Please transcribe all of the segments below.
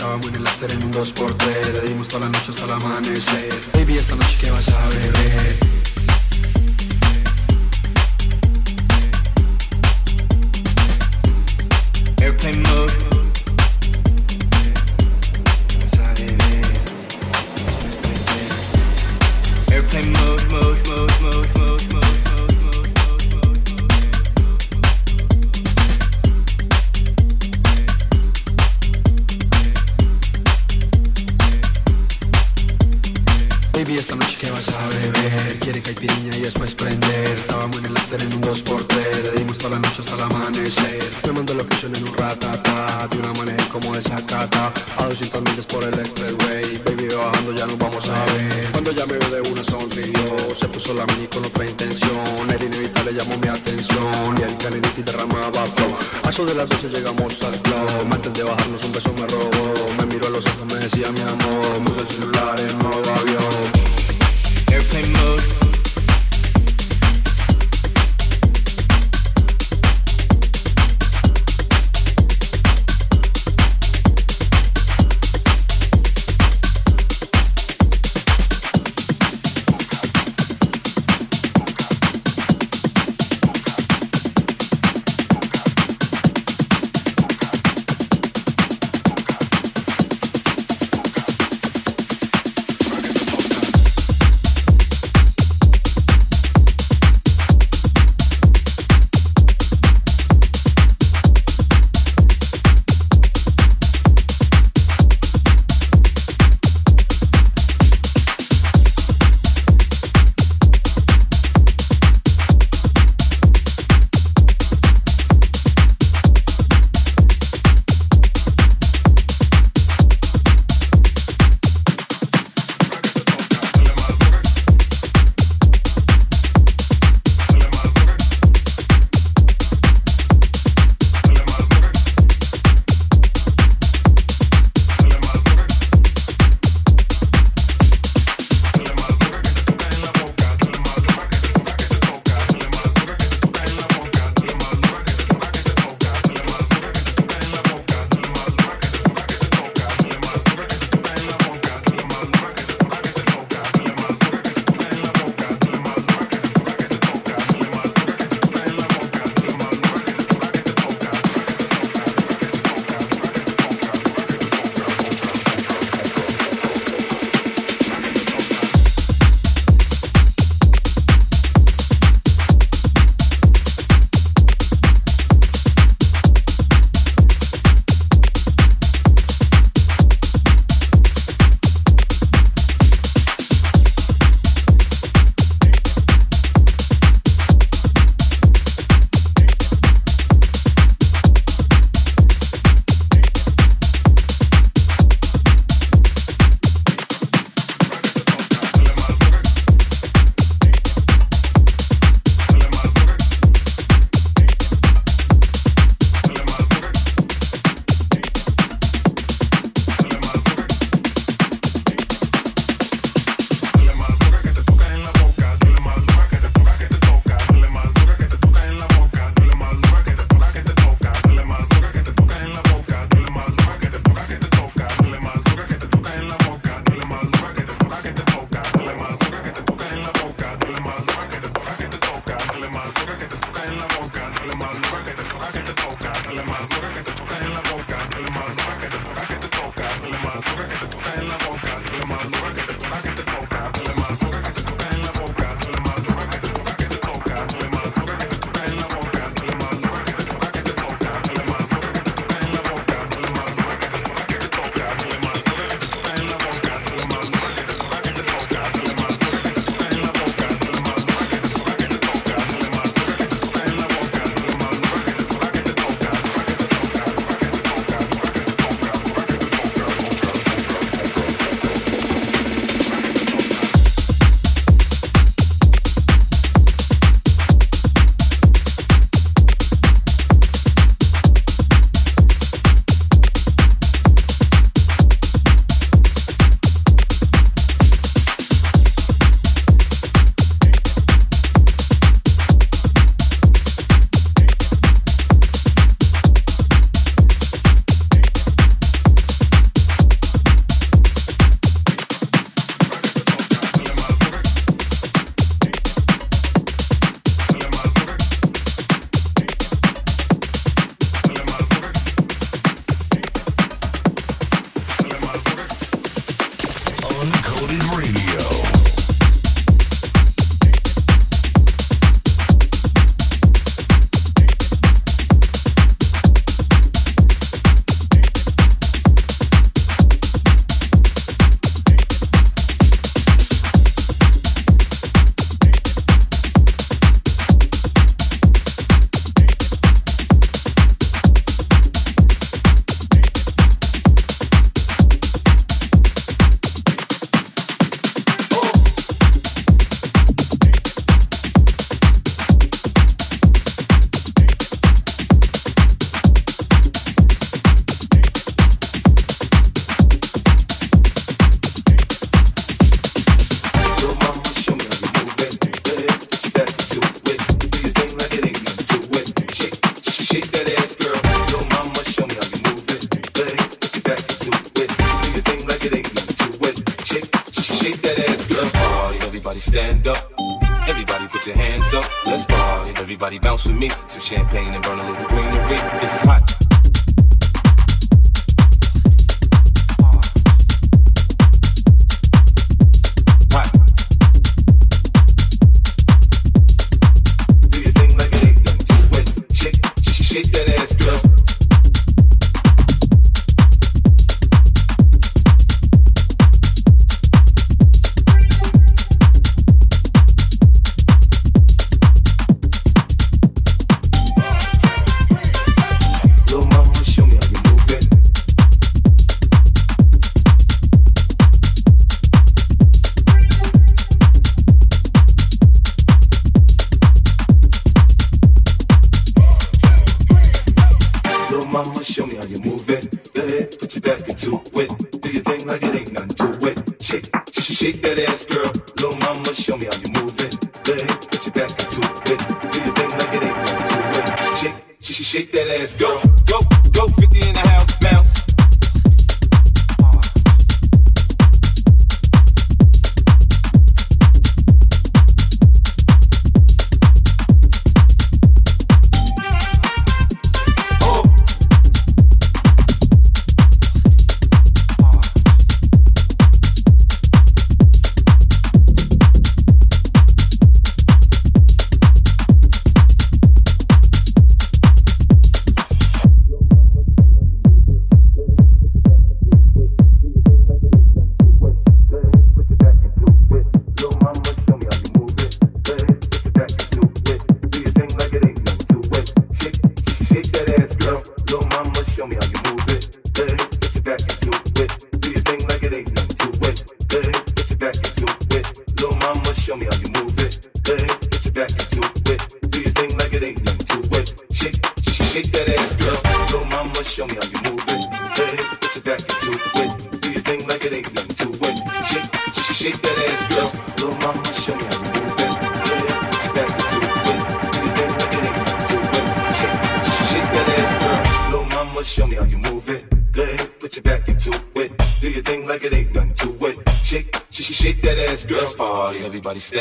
Estaba muy en la en un 2x3 Le dimos toda la noche hasta el amanecer. Baby, esta noche que vas a beber.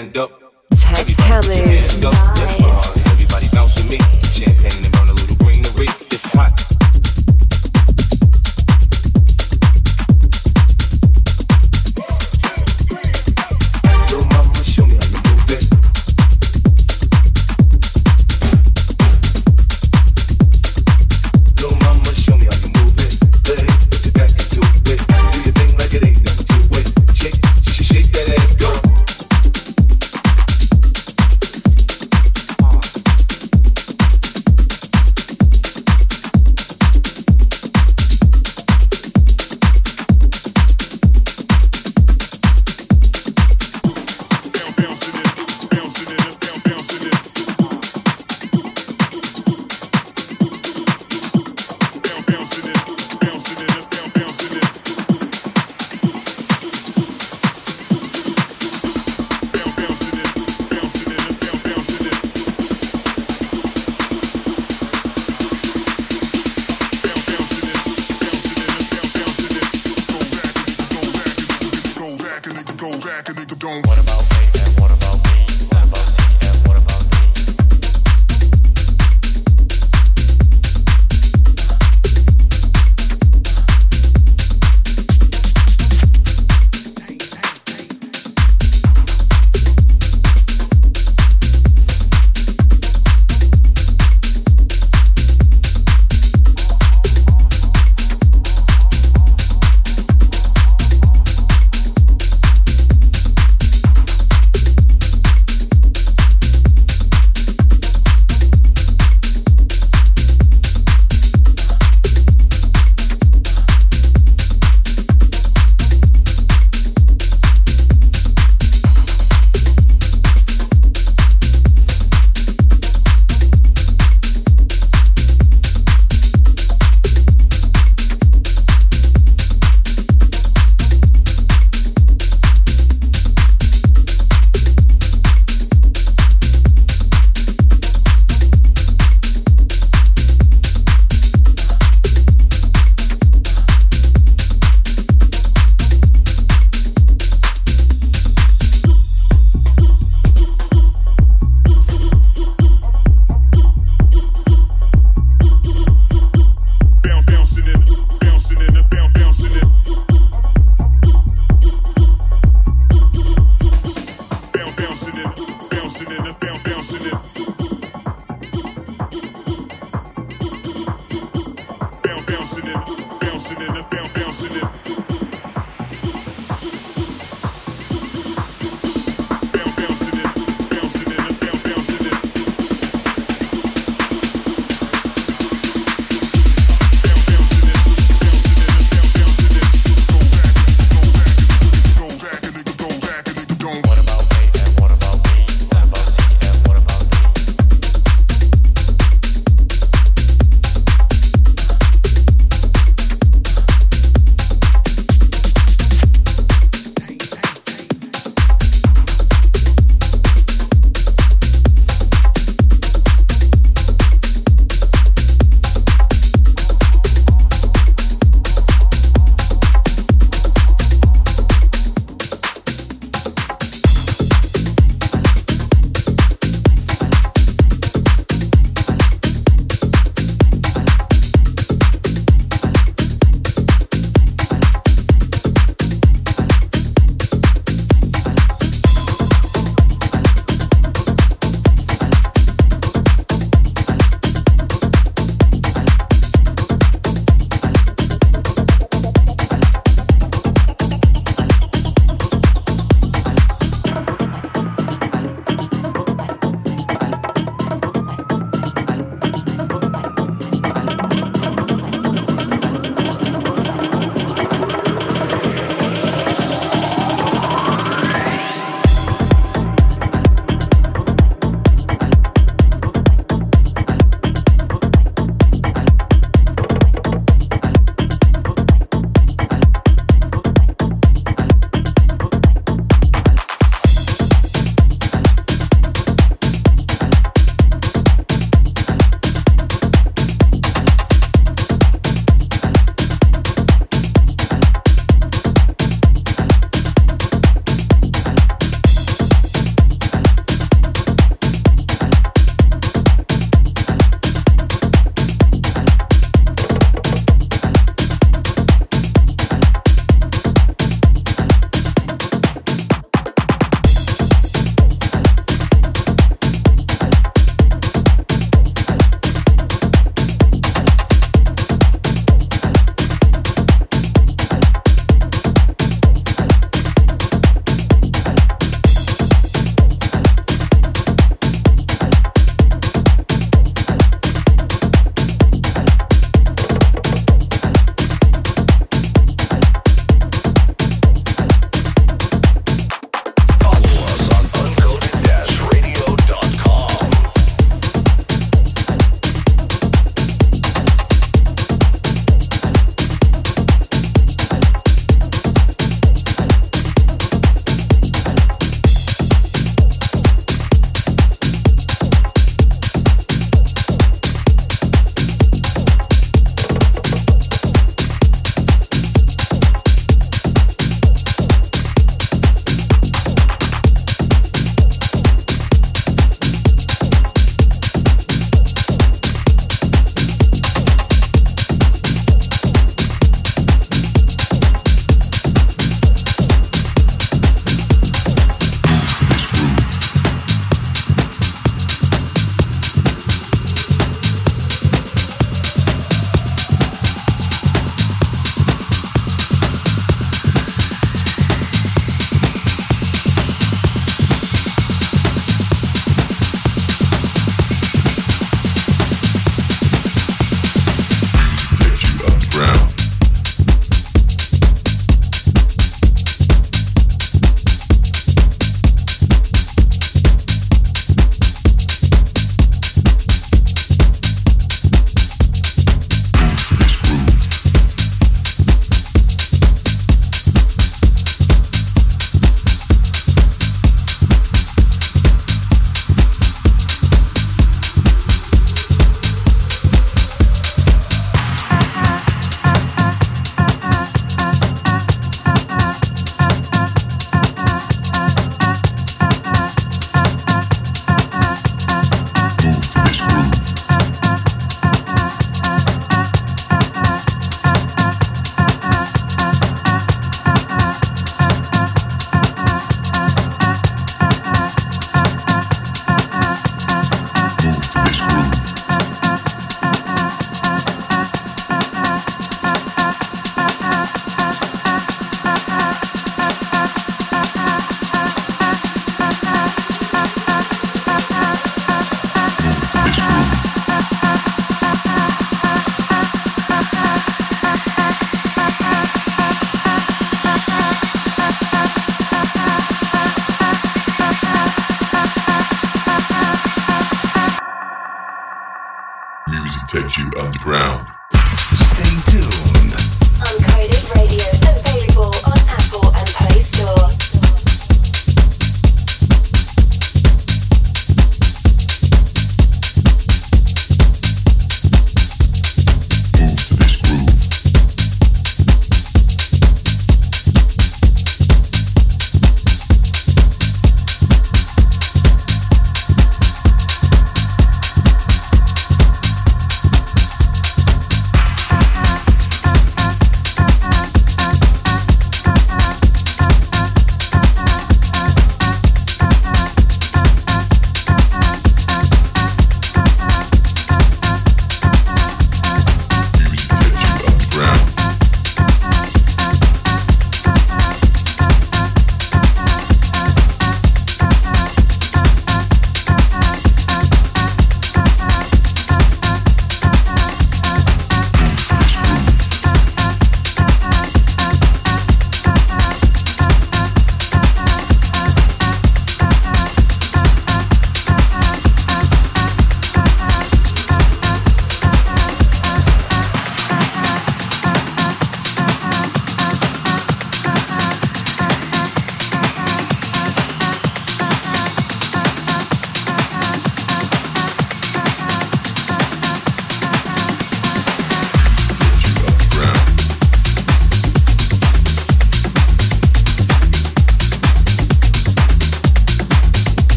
Stand up.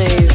plays.